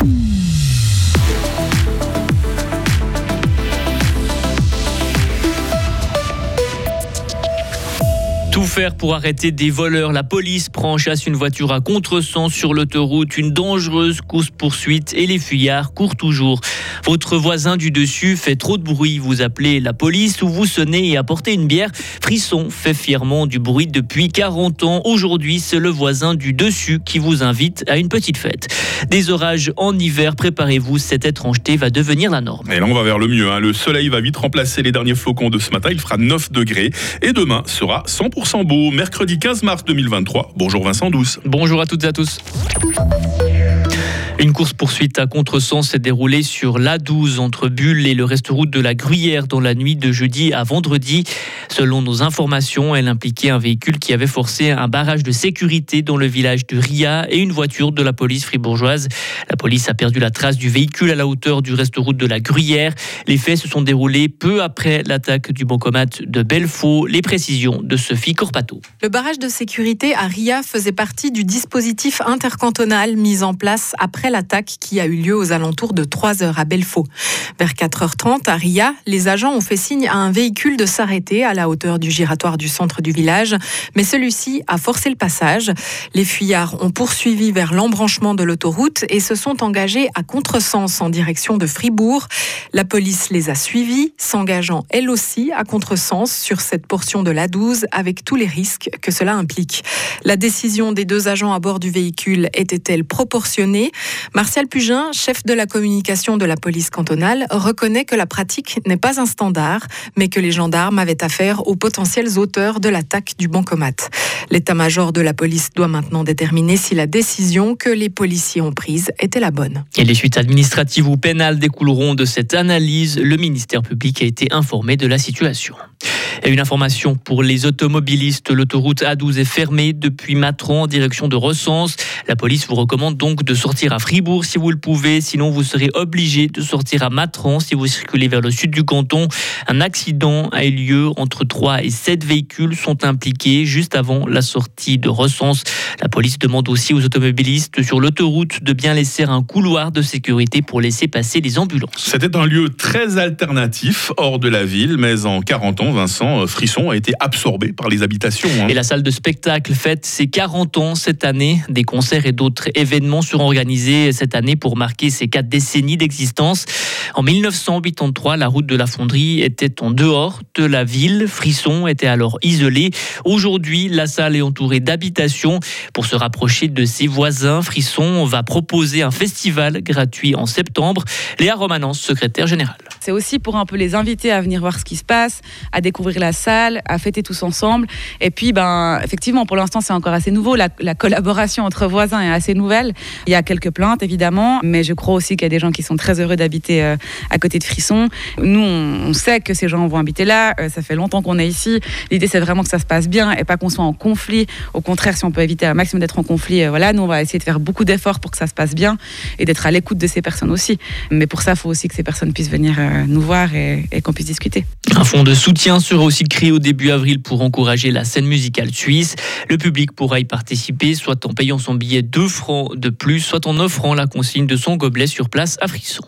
Tout faire pour arrêter des voleurs. La police prend en chasse une voiture à contresens sur l'autoroute. Une dangereuse course-poursuite et les fuyards courent toujours. Votre voisin du dessus fait trop de bruit. Vous appelez la police ou vous sonnez et apportez une bière. Frisson fait fièrement du bruit depuis 40 ans. Aujourd'hui, c'est le voisin du dessus qui vous invite à une petite fête. Des orages en hiver, préparez-vous, cette étrangeté va devenir la norme. Et là, on va vers le mieux. Hein. Le soleil va vite remplacer les derniers flocons de ce matin. Il fera 9 degrés. Et demain sera 100% Mercredi 15 mars 2023. Bonjour Vincent Douce. Bonjour à toutes et à tous. Une course-poursuite à contresens s'est déroulée sur l'A12 entre Bulle et le reste-route de la Gruyère dans la nuit de jeudi à vendredi. Selon nos informations, elle impliquait un véhicule qui avait forcé un barrage de sécurité dans le village de Ria et une voiture de la police fribourgeoise. La police a perdu la trace du véhicule à la hauteur du reste-route de la Gruyère. Les faits se sont déroulés peu après l'attaque du bancomat de Belfaux. Les précisions de Sophie Corpato. Le barrage de sécurité à Ria faisait partie du dispositif intercantonal mis en place après l'attaque qui a eu lieu aux alentours de 3 heures à Belfaux. Vers 4h30 à Ria, les agents ont fait signe à un véhicule de s'arrêter à la hauteur du giratoire du centre du village, mais celui-ci a forcé le passage. Les fuyards ont poursuivi vers l'embranchement de l'autoroute et se sont engagés à contresens en direction de Fribourg. La police les a suivis, s'engageant elle aussi à contresens sur cette portion de l'A12 avec tous les risques que cela implique. La décision des deux agents à bord du véhicule était-elle proportionnée? Martial Pugin, chef de la communication de la police cantonale, reconnaît que la pratique n'est pas un standard, mais que les gendarmes avaient affaire aux potentiels auteurs de l'attaque du bancomat. L'état-major de la police doit maintenant déterminer si la décision que les policiers ont prise était la bonne. Et les suites administratives ou pénales découleront de cette analyse. Le ministère public a été informé de la situation. Une information pour les automobilistes. L'autoroute A12 est fermée depuis Matran en direction de Recense. La police vous recommande donc de sortir à Fribourg si vous le pouvez. Sinon, vous serez obligé de sortir à Matran si vous circulez vers le sud du canton. Un accident a eu lieu entre 3 et 7 véhicules sont impliqués juste avant la sortie de Recense. La police demande aussi aux automobilistes sur l'autoroute de bien laisser un couloir de sécurité pour laisser passer les ambulances. C'était un lieu très alternatif hors de la ville, mais en 40 ans, Vincent Frisson a été absorbé par les habitations. hein. Et la salle de spectacle fête ses 40 ans cette année. Des concerts et d'autres événements seront organisés cette année pour marquer ces quatre décennies d'existence. En 1983, la route de la Fonderie était en dehors de la ville. Frisson était alors isolé. Aujourd'hui, la salle est entourée d'habitations. Pour se rapprocher de ses voisins, Frisson va proposer un festival gratuit en septembre. Léa Romanence, secrétaire générale. C'est aussi pour un peu les inviter à venir voir ce qui se passe, à découvrir la salle, à fêter tous ensemble. Et puis, ben, effectivement, pour l'instant, c'est encore assez nouveau. La, la collaboration entre voisins est assez nouvelle. Il y a quelques plaintes, évidemment, mais je crois aussi qu'il y a des gens qui sont très heureux d'habiter euh, à côté de Frisson. Nous, on, sait que ces gens vont habiter là. Euh, ça fait longtemps qu'on est ici. L'idée, c'est vraiment que ça se passe bien et pas qu'on soit en conflit. Au contraire, si on peut éviter un maximum d'être en conflit, euh, voilà, nous, on va essayer de faire beaucoup d'efforts pour que ça se passe bien et d'être à l'écoute de ces personnes aussi. Mais pour ça, il faut aussi que ces personnes puissent venir nous voir et, et qu'on puisse discuter. Un fonds de soutien sera aussi créé au début avril pour encourager la scène musicale suisse. Le public pourra y participer, soit en payant son billet 2 francs de plus, soit en offrant la consigne de son gobelet sur place à Frisson.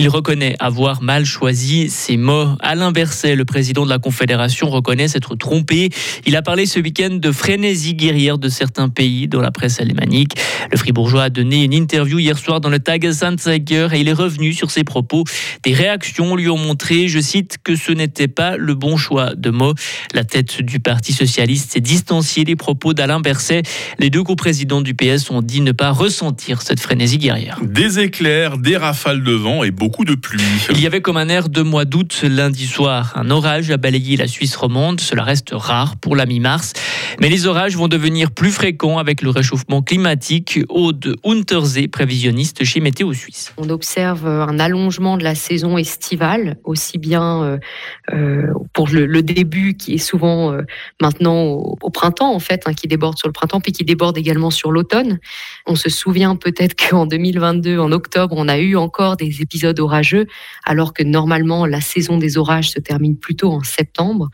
Il reconnaît avoir mal choisi ses mots. Alain Berset, le président de la Confédération, reconnaît s'être trompé. Il a parlé ce week-end de frénésie guerrière de certains pays dans la presse alémanique. Le fribourgeois a donné une interview hier soir dans le Tag Anzeiger et il est revenu sur ses propos. Des réactions lui ont montré, je cite, que ce n'était pas le bon choix de mots. La tête du Parti socialiste s'est distanciée des propos d'Alain Berset. Les deux coprésidents du PS ont dit ne pas ressentir cette frénésie guerrière. Des éclairs, des rafales de vent et beaucoup de pluie. Il y avait comme un air de mois d'août lundi soir. Un orage a balayé la Suisse romande. Cela reste rare pour la mi-mars. Mais les orages vont devenir plus fréquents avec le réchauffement climatique. Aude Untersee, prévisionniste chez Météo Suisse. On observe un allongement de la saison estivale, aussi bien euh, euh, pour le, début qui est souvent euh, maintenant au, au, printemps en fait, hein, qui déborde sur le printemps, puis qui déborde également sur l'automne. On se souvient peut-être qu'en 2022, en octobre, on a eu encore des épisodes orageux, alors que normalement la saison des orages se termine plutôt en septembre.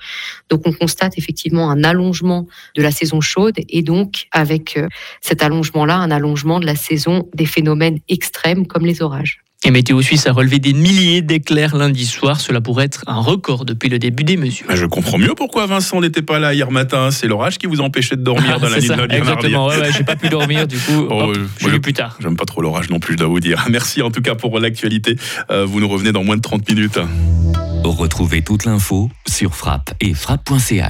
Donc on constate effectivement un allongement de la saison chaude et donc avec euh, cet allongement-là, un allongement de la saison des phénomènes extrêmes comme les orages. Et Météo Suisse a relevé des milliers d'éclairs lundi soir. Cela pourrait être un record depuis le début des mesures. Je comprends mieux pourquoi Vincent n'était pas là hier matin. C'est l'orage qui vous empêchait de dormir dans la nuit de lundi Exactement, ouais, ouais, j'ai pas pu dormir du coup. Oh, hop, je suis plus tard. J'aime pas trop l'orage non plus, je dois vous dire. Merci en tout cas pour l'actualité. Euh, vous nous revenez dans moins de 30 minutes. Retrouvez toute l'info sur frappe et frappe.ch.